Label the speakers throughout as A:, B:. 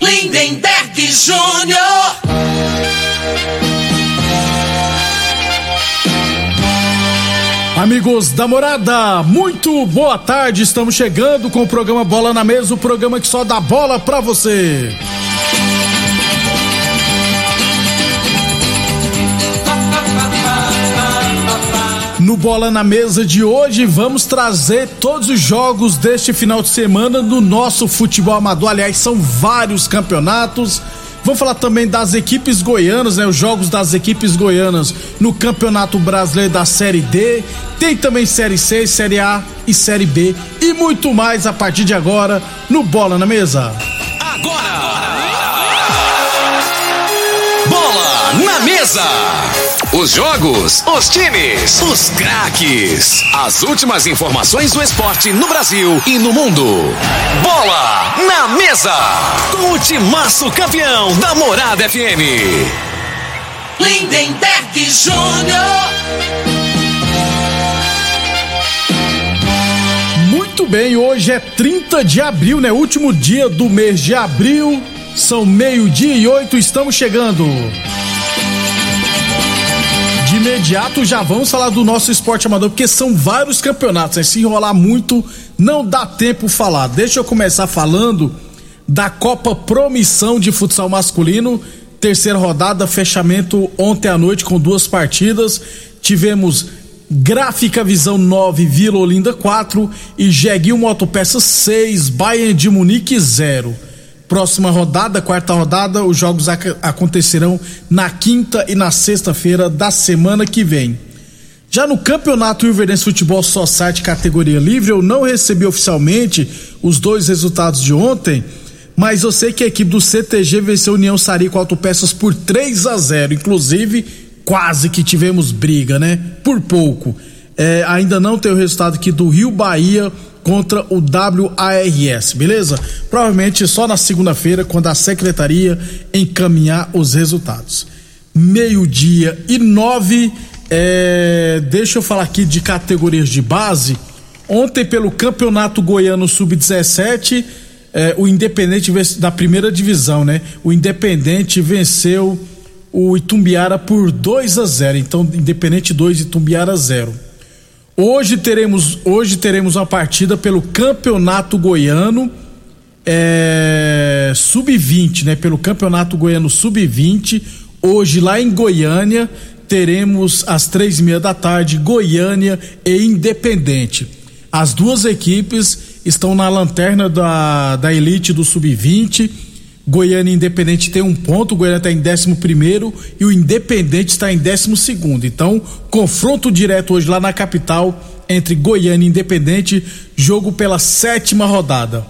A: Lindenberg Júnior.
B: Amigos da morada, muito boa tarde. Estamos chegando com o programa Bola na Mesa o programa que só dá bola pra você. Bola na Mesa de hoje, vamos trazer todos os jogos deste final de semana do nosso futebol amador. Aliás, são vários campeonatos. Vamos falar também das equipes goianas, né? Os jogos das equipes goianas no Campeonato Brasileiro da Série D. Tem também Série C, Série A e Série B. E muito mais a partir de agora no Bola na Mesa.
C: Agora! Mesa! Os jogos, os times, os craques. As últimas informações do esporte no Brasil e no mundo. Bola na Mesa! Com o timaço campeão da Morada FM.
A: Lindenberg Júnior.
B: Muito bem, hoje é 30 de abril, né? Último dia do mês de abril. São meio-dia e oito, estamos chegando. Imediato já vamos falar do nosso esporte amador, porque são vários campeonatos. Né? Se enrolar muito, não dá tempo falar. Deixa eu começar falando da Copa Promissão de Futsal Masculino. Terceira rodada, fechamento ontem à noite com duas partidas. Tivemos Gráfica Visão 9, Vila Olinda 4 e Jeguinho Motopeça 6, Bayern de Munique 0. Próxima rodada, quarta rodada, os jogos ac acontecerão na quinta e na sexta-feira da semana que vem. Já no Campeonato Rio Verdense Futebol Society categoria livre, eu não recebi oficialmente os dois resultados de ontem, mas eu sei que a equipe do CTG venceu a União Sarico Autopeças por 3 a 0 inclusive quase que tivemos briga, né? Por pouco. É, ainda não tem o resultado aqui do Rio Bahia contra o WARS, beleza? Provavelmente só na segunda-feira, quando a secretaria encaminhar os resultados. Meio-dia e nove. É, deixa eu falar aqui de categorias de base. Ontem, pelo Campeonato Goiano Sub-17, é, o Independente da primeira divisão, né? O Independente venceu o Itumbiara por 2 a 0. Então, Independente 2, Itumbiara 0. Hoje teremos, hoje teremos uma partida pelo Campeonato Goiano é, Sub-20, né? Pelo Campeonato Goiano Sub-20. Hoje lá em Goiânia teremos às três e meia da tarde Goiânia e Independente. As duas equipes estão na lanterna da, da elite do Sub-20. Goiânia Independente tem um ponto, o Goiânia está em 11 primeiro e o Independente está em 12 segundo. Então, confronto direto hoje lá na capital entre Goiânia e Independente, jogo pela sétima rodada.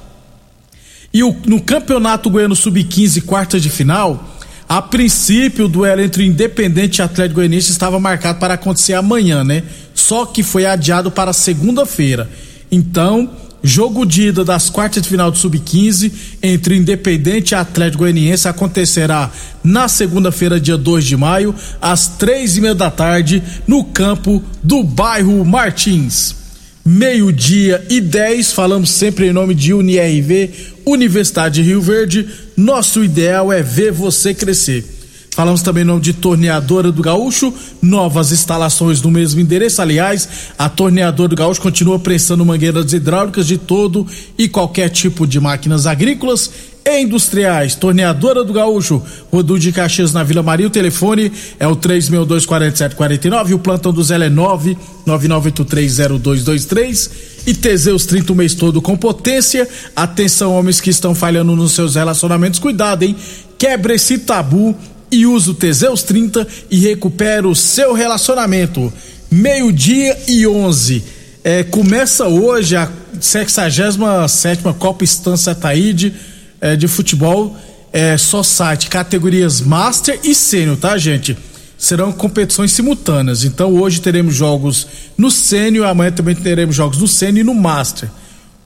B: E o, no Campeonato Goiano Sub-15, quarta de final, a princípio o duelo entre Independente e Atlético Goianiense estava marcado para acontecer amanhã, né? Só que foi adiado para segunda-feira. Então, Jogo de ida das quartas de final do Sub-15 entre Independente e Atlético Goianiense acontecerá na segunda-feira, dia 2 de maio, às três e meia da tarde, no campo do bairro Martins. Meio-dia e 10, falamos sempre em nome de UniRV, Universidade de Rio Verde. Nosso ideal é ver você crescer. Falamos também no de Torneadora do Gaúcho, novas instalações no mesmo endereço. Aliás, a Torneadora do Gaúcho continua prestando mangueiras hidráulicas de todo e qualquer tipo de máquinas agrícolas e industriais. Torneadora do Gaúcho, Rodu de Caxias na Vila Maria. O telefone é o 3624749 e o plantão do Zé é 999830223. E Teseus 30 o mês todo com potência. Atenção, homens que estão falhando nos seus relacionamentos. Cuidado, hein? Quebre esse tabu e use o Teseus 30 e recupera o seu relacionamento. Meio-dia e 11. É, começa hoje a 67 Copa Estância Taíde é, de futebol é, só site, categorias Master e Sênior, tá, gente? Serão competições simultâneas. Então hoje teremos jogos no Sênior, amanhã também teremos jogos no Sênior e no Master.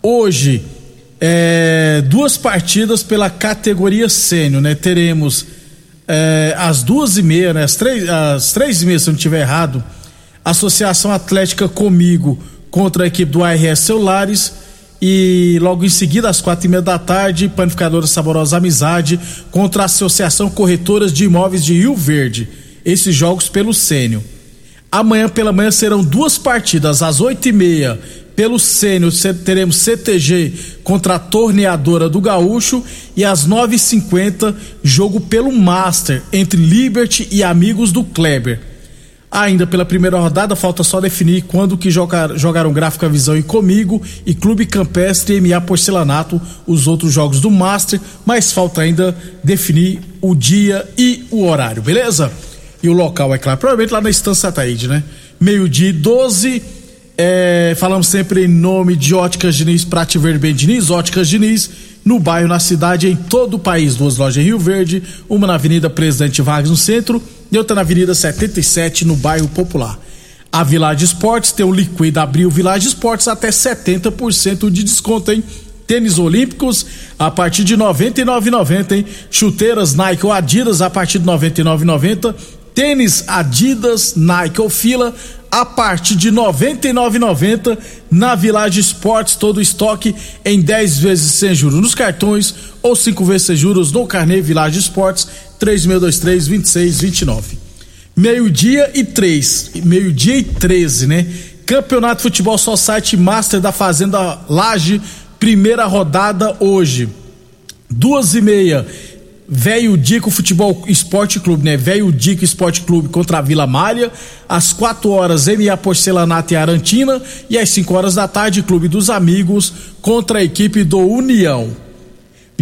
B: Hoje, é, duas partidas pela categoria Sênior, né? Teremos é, às duas e meia, né? Às três, às três e meia, se eu não estiver errado, Associação Atlética Comigo contra a equipe do ARS Celulares e logo em seguida, às quatro e meia da tarde, Panificadora Saborosa Amizade contra a Associação Corretoras de Imóveis de Rio Verde. Esses jogos pelo Sênio. Amanhã pela manhã serão duas partidas, às oito e meia pelo Sênior teremos CTG contra a Torneadora do Gaúcho e às 9h50 jogo pelo Master entre Liberty e amigos do Kleber. Ainda pela primeira rodada, falta só definir quando que jogar, jogaram Gráfica Visão e Comigo e Clube Campestre e MA Porcelanato, os outros jogos do Master, mas falta ainda definir o dia e o horário, beleza? E o local, é claro, provavelmente lá na Estância Taíde, né? Meio-dia 12 é, falamos sempre em nome de Óticas Diniz, Prate Verde Diniz, Óticas Diniz, no bairro, na cidade, em todo o país. Duas lojas em Rio Verde, uma na Avenida Presidente Vargas, no centro, e outra na Avenida 77, no bairro Popular. A Village Esportes tem o Liquida Abril Village Esportes até 70% de desconto, hein? Tênis Olímpicos a partir de R$ 99,90, hein? Chuteiras Nike ou Adidas a partir de R$ 99,90. Tênis Adidas, Nike ou Fila a partir de R$ 99,90 na Village Esportes, todo estoque em 10 vezes sem juros nos cartões ou 5 vezes sem juros no carnê Village Esportes 3623 2629. Meio-dia e 3, meio-dia e 13, né? Campeonato Futebol Society Master da Fazenda Laje, primeira rodada hoje. Duas e meia Velho Dico Futebol Esporte Clube, né? Velho Dico Esporte Clube contra a Vila Malha. Às 4 horas, MA Porcelanato e Arantina. E às 5 horas da tarde, Clube dos Amigos contra a equipe do União.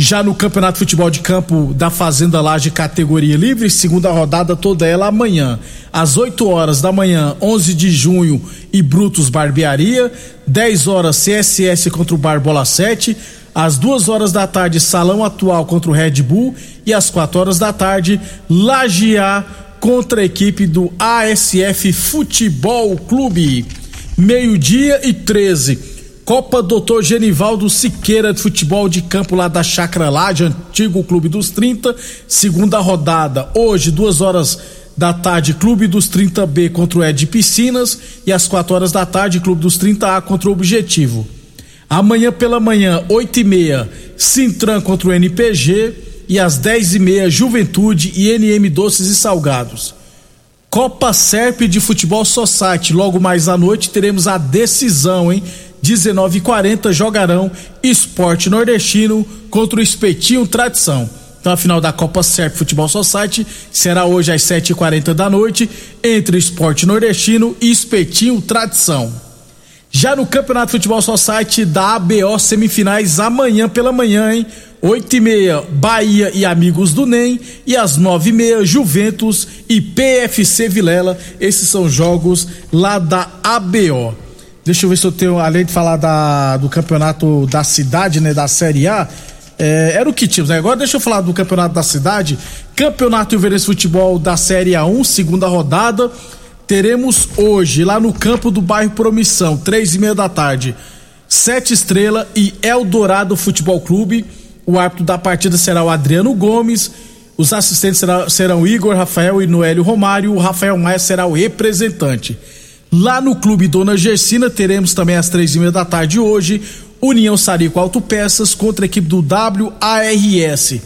B: Já no Campeonato Futebol de Campo da Fazenda Laje categoria livre, segunda rodada toda ela amanhã, às 8 horas da manhã, 11 de junho e Brutos Barbearia, 10 horas CSS contra o Barbola 7, às duas horas da tarde, Salão Atual contra o Red Bull. E às quatro horas da tarde, Lagiá contra a equipe do ASF Futebol Clube. Meio-dia e 13. Copa Doutor Genivaldo Siqueira de Futebol de Campo lá da Chácara Laje, antigo Clube dos 30. Segunda rodada, hoje, duas horas da tarde, Clube dos 30B contra o Ed Piscinas. E às quatro horas da tarde, Clube dos 30A contra o Objetivo. Amanhã pela manhã, 8 e meia, Sintran contra o NPG e às 10 e meia, Juventude e NM Doces e Salgados. Copa Serp de Futebol Society. Logo mais à noite teremos a decisão, hein? 19h40 jogarão Esporte Nordestino contra o Espetinho Tradição. Então a final da Copa Serp Futebol Society será hoje às 7h40 da noite entre Esporte Nordestino e Espetinho Tradição. Já no Campeonato Futebol Society da ABO semifinais amanhã pela manhã, hein? 8 e meia, Bahia e Amigos do NEM. E às 9 e meia, Juventus e PFC Vilela. Esses são jogos lá da ABO. Deixa eu ver se eu tenho, além de falar da, do campeonato da cidade, né? Da Série A. É, era o que tínhamos, né? Agora deixa eu falar do campeonato da cidade. Campeonato Ilverense Futebol da Série A1, segunda rodada teremos hoje, lá no campo do bairro Promissão, três e meia da tarde, Sete Estrela e Eldorado Futebol Clube. O árbitro da partida será o Adriano Gomes. Os assistentes serão, serão Igor Rafael e Noélio Romário. O Rafael Maia será o representante. Lá no Clube Dona Gersina teremos também às três e meia da tarde hoje União Sarico Autopeças contra a equipe do WARS.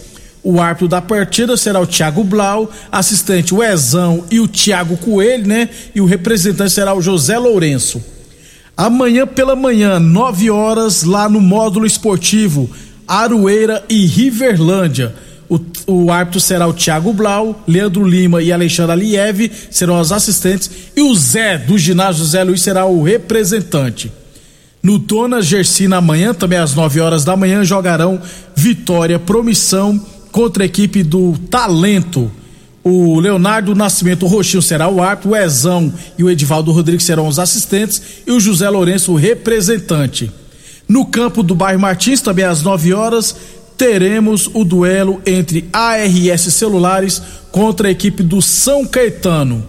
B: O árbitro da partida será o Thiago Blau, assistente o Ezão e o Thiago Coelho, né? E o representante será o José Lourenço. Amanhã pela manhã, 9 horas, lá no módulo esportivo Aroeira e Riverlândia. O, o árbitro será o Thiago Blau, Leandro Lima e Alexandre Aliev serão os assistentes e o Zé do ginásio Zé Luiz será o representante. No Dona Gersina amanhã, também às 9 horas da manhã, jogarão Vitória Promissão contra a equipe do Talento. O Leonardo Nascimento Roxinho será o árbitro, o Ezão e o Edivaldo Rodrigues serão os assistentes e o José Lourenço o representante. No campo do bairro Martins, também às 9 horas, teremos o duelo entre ARS Celulares contra a equipe do São Caetano.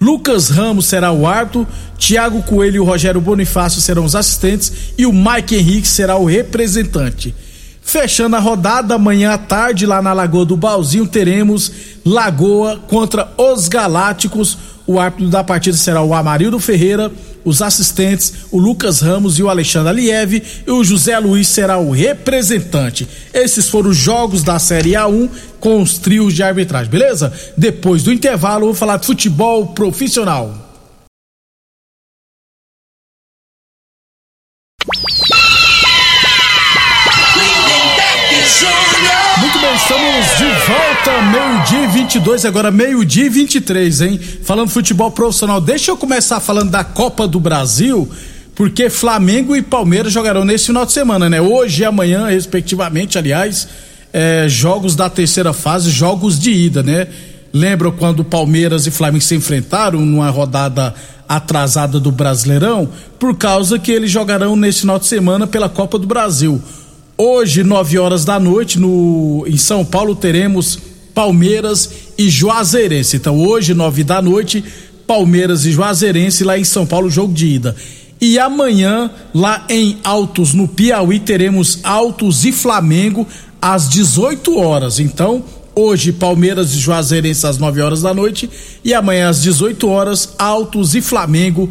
B: Lucas Ramos será o árbitro, Tiago Coelho e o Rogério Bonifácio serão os assistentes e o Mike Henrique será o representante. Fechando a rodada, amanhã à tarde, lá na Lagoa do Balzinho, teremos Lagoa contra os Galácticos. O árbitro da partida será o Amarildo Ferreira, os assistentes, o Lucas Ramos e o Alexandre Aliev, e o José Luiz será o representante. Esses foram os jogos da Série A1 com os trios de arbitragem, beleza? Depois do intervalo, vou falar de futebol profissional. 22, agora meio-dia e 23, hein? Falando futebol profissional. Deixa eu começar falando da Copa do Brasil, porque Flamengo e Palmeiras jogarão nesse final de semana, né? Hoje e amanhã, respectivamente, aliás, é, jogos da terceira fase, jogos de ida, né? Lembram quando Palmeiras e Flamengo se enfrentaram numa rodada atrasada do Brasileirão? Por causa que eles jogarão nesse final de semana pela Copa do Brasil. Hoje, 9 horas da noite, no, em São Paulo, teremos Palmeiras e Juazeirense. Então, hoje, 9 da noite, Palmeiras e Juazeirense lá em São Paulo, jogo de ida. E amanhã, lá em Altos, no Piauí, teremos Altos e Flamengo às 18 horas. Então, hoje, Palmeiras e Juazeirense às 9 horas da noite. E amanhã, às 18 horas, Altos e Flamengo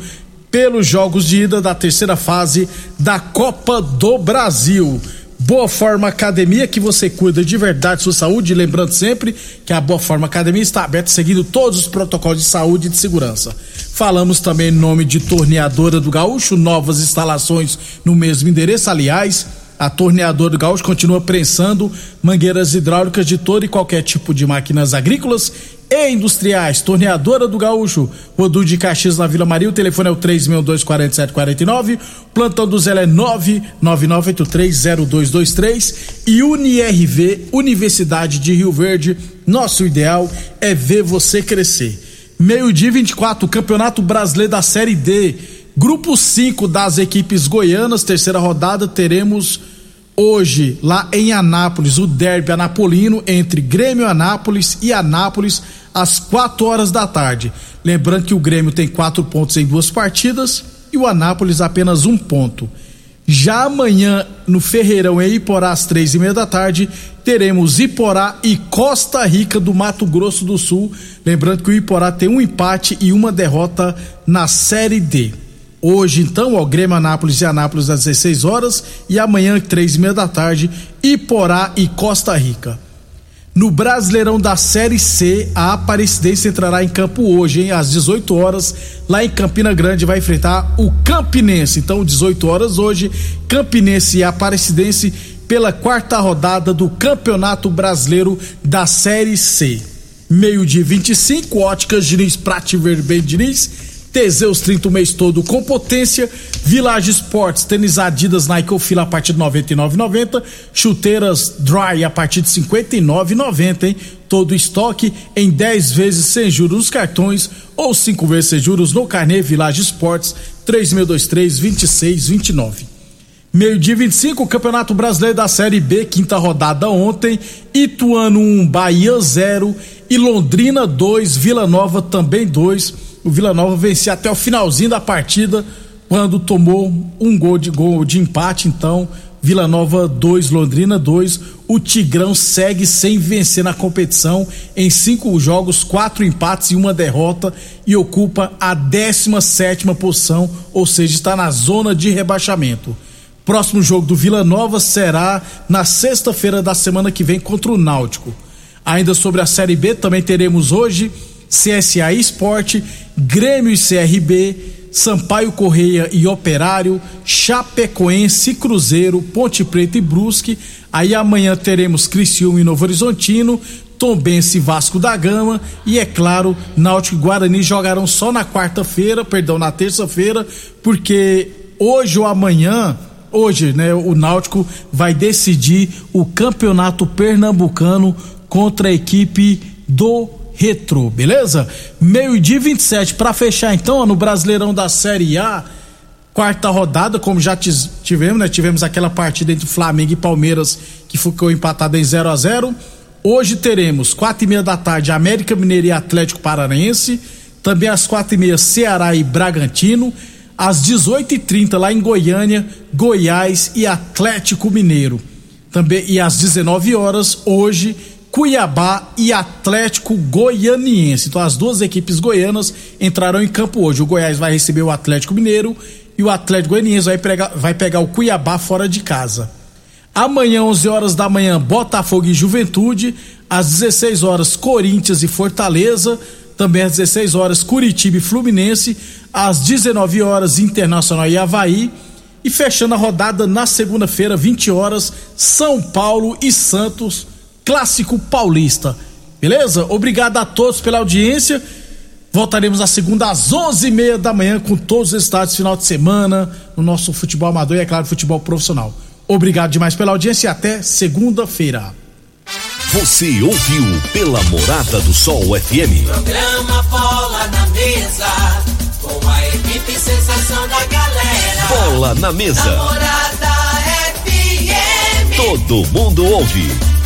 B: pelos jogos de ida da terceira fase da Copa do Brasil. Boa Forma Academia, que você cuida de verdade sua saúde. Lembrando sempre que a Boa Forma Academia está aberta seguindo todos os protocolos de saúde e de segurança. Falamos também em nome de Torneadora do Gaúcho, novas instalações no mesmo endereço. Aliás, a Torneadora do Gaúcho continua prensando mangueiras hidráulicas de todo e qualquer tipo de máquinas agrícolas e industriais. Torneadora do Gaúcho, Rodu de Caxias na Vila Maria. O telefone é o 3624749. Plantão do Zé é 999830223 e UniRV, Universidade de Rio Verde. Nosso ideal é ver você crescer. Meio-dia 24, Campeonato Brasileiro da Série D. Grupo 5 das equipes goianas, terceira rodada, teremos hoje lá em Anápolis o derby anapolino entre Grêmio Anápolis e Anápolis às 4 horas da tarde. Lembrando que o Grêmio tem quatro pontos em duas partidas e o Anápolis apenas um ponto. Já amanhã, no Ferreirão, em Iporá, às três e meia da tarde, teremos Iporá e Costa Rica do Mato Grosso do Sul. Lembrando que o Iporá tem um empate e uma derrota na Série D. Hoje, então, o Grêmio Anápolis e Anápolis às 16 horas e amanhã, três e meia da tarde, Iporá e Costa Rica. No Brasileirão da Série C, a Aparecidense entrará em campo hoje, hein, às 18 horas, lá em Campina Grande, vai enfrentar o Campinense. Então, 18 horas hoje, Campinense e Aparecidense pela quarta rodada do Campeonato Brasileiro da Série C. Meio-dia 25, Óticas Diniz Prate Verben Diniz Teseus 30 o mês todo com potência. Village Sports, tênis Adidas Nike ou Fila a partir de 99,90. Chuteiras Dry a partir de 59,90, hein? Todo estoque em 10 vezes sem juros nos cartões ou 5 vezes sem juros no carnê Village Sports 3623 2629. Meio-dia 25, Campeonato Brasileiro da Série B, quinta rodada ontem. Ituano 1, Bahia 0 e Londrina 2, Vila Nova também 2 o Vila Nova vencia até o finalzinho da partida, quando tomou um gol de gol de empate, então Vila Nova 2, Londrina 2. O Tigrão segue sem vencer na competição em cinco jogos, quatro empates e uma derrota e ocupa a 17 sétima posição, ou seja, está na zona de rebaixamento. Próximo jogo do Vila Nova será na sexta-feira da semana que vem contra o Náutico. Ainda sobre a Série B, também teremos hoje CSA Esporte, Grêmio e CRB, Sampaio Correia e Operário, Chapecoense, Cruzeiro, Ponte Preta e Brusque. Aí amanhã teremos Criciúma e Novo Horizontino, Tombense e Vasco da Gama e é claro, Náutico e Guarani jogarão só na quarta-feira, perdão, na terça-feira, porque hoje ou amanhã hoje, né, o Náutico vai decidir o campeonato pernambucano contra a equipe do Retro, beleza? Meio-dia 27 para fechar então, ó, no Brasileirão da Série A, quarta rodada, como já tivemos, né? Tivemos aquela partida entre Flamengo e Palmeiras que ficou empatada em 0 a 0. Hoje teremos quatro e meia da tarde América Mineiro e Atlético Paranaense, também às quatro e meia Ceará e Bragantino às 18h30 lá em Goiânia, Goiás e Atlético Mineiro. Também e às 19 horas hoje Cuiabá e Atlético Goianiense. Então as duas equipes goianas entrarão em campo hoje. O Goiás vai receber o Atlético Mineiro e o Atlético Goianiense vai pegar, vai pegar o Cuiabá fora de casa. Amanhã, 11 horas da manhã, Botafogo e Juventude. Às 16 horas, Corinthians e Fortaleza. Também às 16 horas, Curitiba e Fluminense às 19 horas Internacional e Havaí. E fechando a rodada na segunda-feira, 20 horas, São Paulo e Santos, clássico paulista. Beleza? Obrigado a todos pela audiência. Voltaremos a segunda às 11h30 da manhã com todos os estádios final de semana no nosso futebol amador e, é claro, futebol profissional. Obrigado demais pela audiência e até segunda-feira.
D: Você ouviu pela Morada do Sol FM.
A: Programa Bola na Mesa com a equipe sensação da galera.
D: Bola na mesa.
A: Namorada FM.
D: Todo mundo ouve.